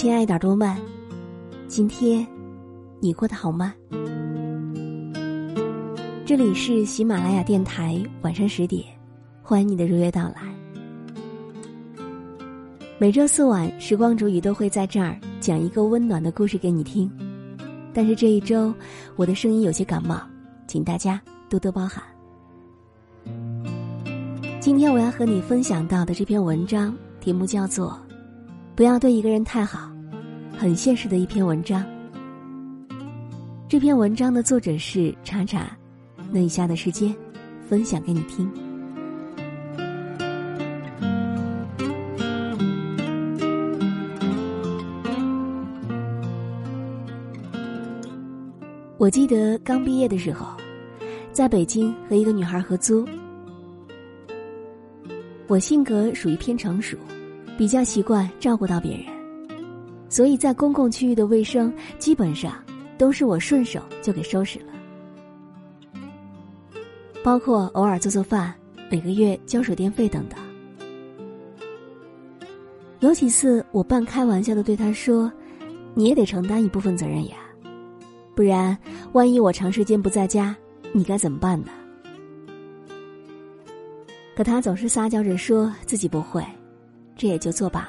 亲爱的耳朵们，今天你过得好吗？这里是喜马拉雅电台，晚上十点，欢迎你的如约到来。每周四晚，时光煮雨都会在这儿讲一个温暖的故事给你听。但是这一周，我的声音有些感冒，请大家多多包涵。今天我要和你分享到的这篇文章，题目叫做。不要对一个人太好，很现实的一篇文章。这篇文章的作者是查查，那以下的时间，分享给你听。我记得刚毕业的时候，在北京和一个女孩合租，我性格属于偏成熟。比较习惯照顾到别人，所以在公共区域的卫生基本上都是我顺手就给收拾了，包括偶尔做做饭、每个月交水电费等等。有几次我半开玩笑的对他说：“你也得承担一部分责任呀，不然万一我长时间不在家，你该怎么办呢？”可他总是撒娇着说自己不会。这也就作罢了。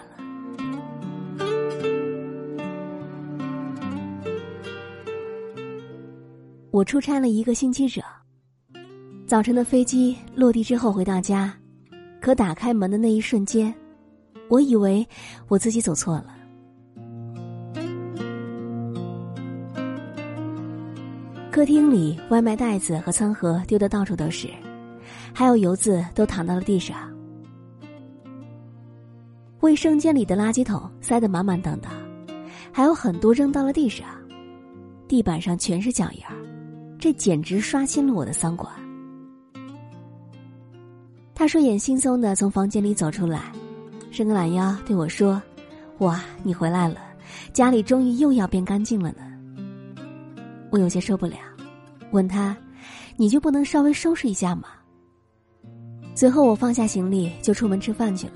我出差了一个星期整，早晨的飞机落地之后回到家，可打开门的那一瞬间，我以为我自己走错了。客厅里外卖袋子和餐盒丢得到处都是，还有油渍都躺到了地上。卫生间里的垃圾桶塞得满满当当，还有很多扔到了地上，地板上全是脚印儿，这简直刷新了我的三观。他睡眼惺忪的从房间里走出来，伸个懒腰对我说：“哇，你回来了，家里终于又要变干净了呢。”我有些受不了，问他：“你就不能稍微收拾一下吗？”随后我放下行李就出门吃饭去了。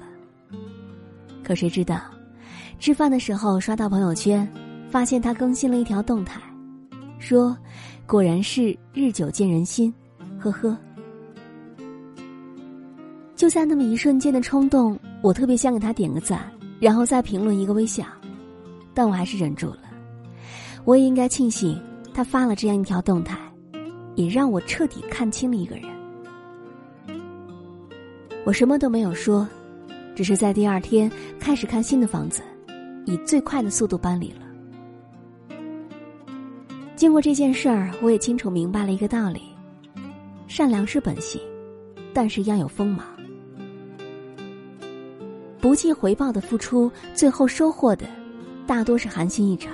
可谁知道，吃饭的时候刷到朋友圈，发现他更新了一条动态，说：“果然是日久见人心，呵呵。”就在那么一瞬间的冲动，我特别想给他点个赞，然后再评论一个微笑，但我还是忍住了。我也应该庆幸他发了这样一条动态，也让我彻底看清了一个人。我什么都没有说。只是在第二天开始看新的房子，以最快的速度搬离了。经过这件事儿，我也清楚明白了一个道理：善良是本性，但是要有锋芒。不计回报的付出，最后收获的大多是寒心一场。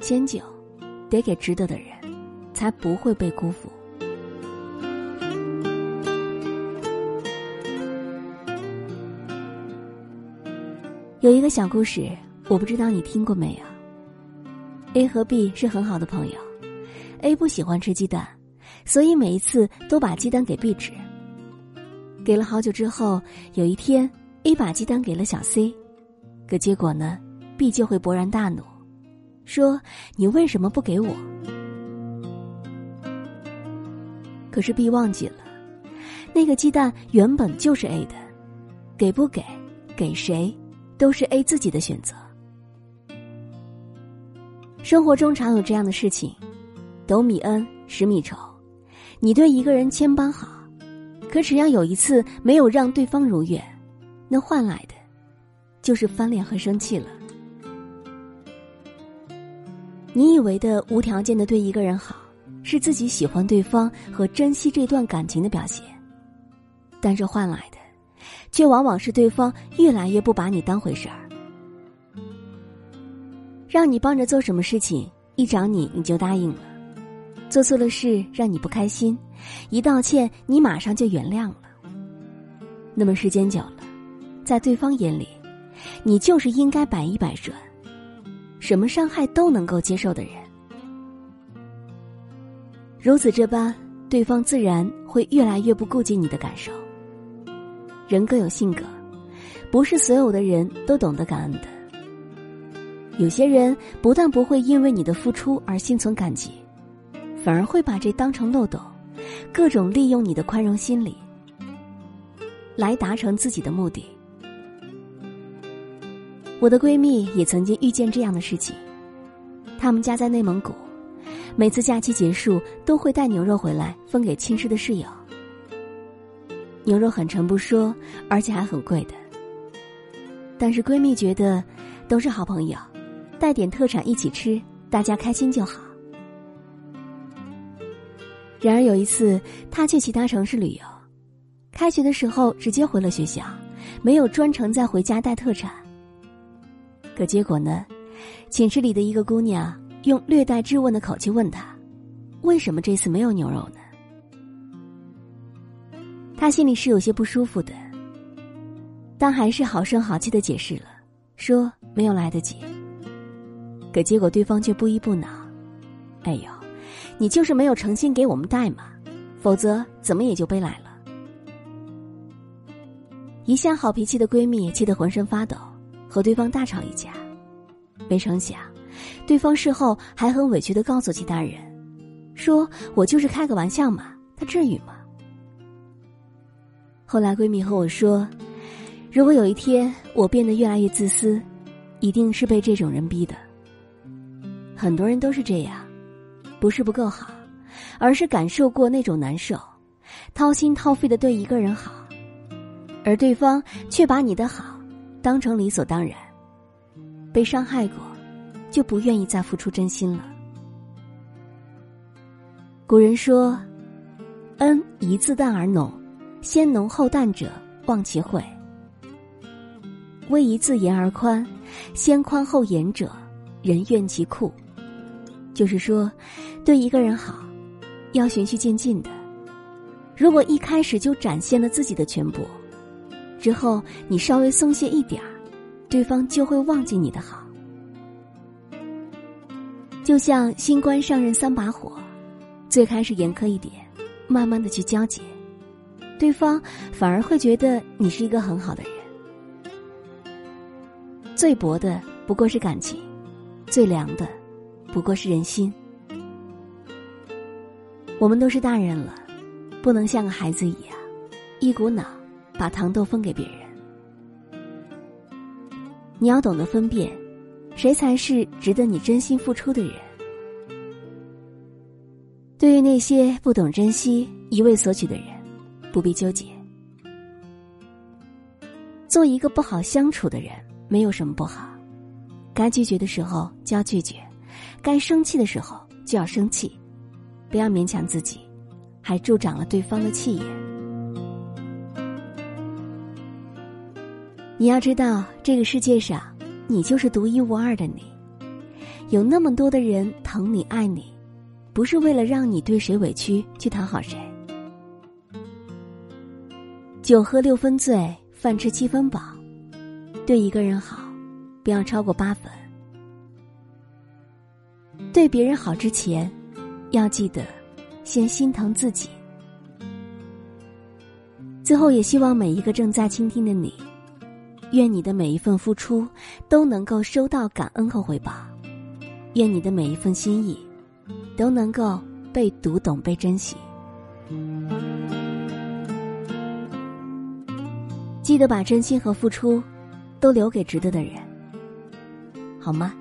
迁就，得给值得的人，才不会被辜负。有一个小故事，我不知道你听过没有。A 和 B 是很好的朋友，A 不喜欢吃鸡蛋，所以每一次都把鸡蛋给 B 吃。给了好久之后，有一天 A 把鸡蛋给了小 C，可结果呢，B 就会勃然大怒，说：“你为什么不给我？”可是 B 忘记了，那个鸡蛋原本就是 A 的，给不给，给谁？都是 A 自己的选择。生活中常有这样的事情，斗米恩，十米仇。你对一个人千般好，可只要有一次没有让对方如愿，那换来的就是翻脸和生气了。你以为的无条件的对一个人好，是自己喜欢对方和珍惜这段感情的表现，但是换来的。却往往是对方越来越不把你当回事儿，让你帮着做什么事情，一找你你就答应了；做错了事让你不开心，一道歉你马上就原谅了。那么时间久了，在对方眼里，你就是应该百依百顺，什么伤害都能够接受的人。如此这般，对方自然会越来越不顾及你的感受。人各有性格，不是所有的人都懂得感恩的。有些人不但不会因为你的付出而心存感激，反而会把这当成漏斗，各种利用你的宽容心理，来达成自己的目的。我的闺蜜也曾经遇见这样的事情，他们家在内蒙古，每次假期结束都会带牛肉回来分给寝室的室友。牛肉很沉不说，而且还很贵的。但是闺蜜觉得，都是好朋友。带点特产一起吃，大家开心就好。然而有一次，她去其他城市旅游，开学的时候直接回了学校，没有专程再回家带特产。可结果呢？寝室里的一个姑娘用略带质问的口气问他：“为什么这次没有牛肉呢？”他心里是有些不舒服的，但还是好声好气的解释了，说没有来得及。可结果对方却不依不挠，哎呦，你就是没有诚心给我们带嘛，否则怎么也就背来了。一向好脾气的闺蜜气得浑身发抖，和对方大吵一架。没成想，对方事后还很委屈的告诉其他人，说我就是开个玩笑嘛，他至于吗？后来闺蜜和我说，如果有一天我变得越来越自私，一定是被这种人逼的。很多人都是这样，不是不够好，而是感受过那种难受，掏心掏肺的对一个人好，而对方却把你的好当成理所当然。被伤害过，就不愿意再付出真心了。古人说：“恩宜自淡而浓，先浓后淡者忘其惠；威宜自严而宽，先宽后严者人怨其酷。”就是说，对一个人好，要循序渐进的。如果一开始就展现了自己的全部，之后你稍微松懈一点儿，对方就会忘记你的好。就像新官上任三把火，最开始严苛一点，慢慢的去交接，对方反而会觉得你是一个很好的人。最薄的不过是感情，最凉的。不过是人心。我们都是大人了，不能像个孩子一样，一股脑把糖豆分给别人。你要懂得分辨，谁才是值得你真心付出的人。对于那些不懂珍惜、一味索取的人，不必纠结。做一个不好相处的人，没有什么不好。该拒绝的时候就要拒绝。该生气的时候就要生气，不要勉强自己，还助长了对方的气焰。你要知道，这个世界上，你就是独一无二的你。有那么多的人疼你爱你，不是为了让你对谁委屈去讨好谁。酒喝六分醉，饭吃七分饱，对一个人好，不要超过八分。对别人好之前，要记得先心疼自己。最后，也希望每一个正在倾听的你，愿你的每一份付出都能够收到感恩和回报，愿你的每一份心意都能够被读懂、被珍惜。记得把真心和付出都留给值得的人，好吗？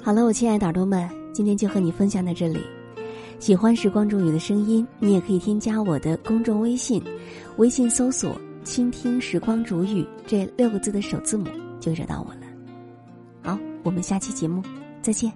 好了，我亲爱的耳朵们，今天就和你分享到这里。喜欢时光煮雨的声音，你也可以添加我的公众微信，微信搜索“倾听时光煮雨”这六个字的首字母，就找到我了。好，我们下期节目再见。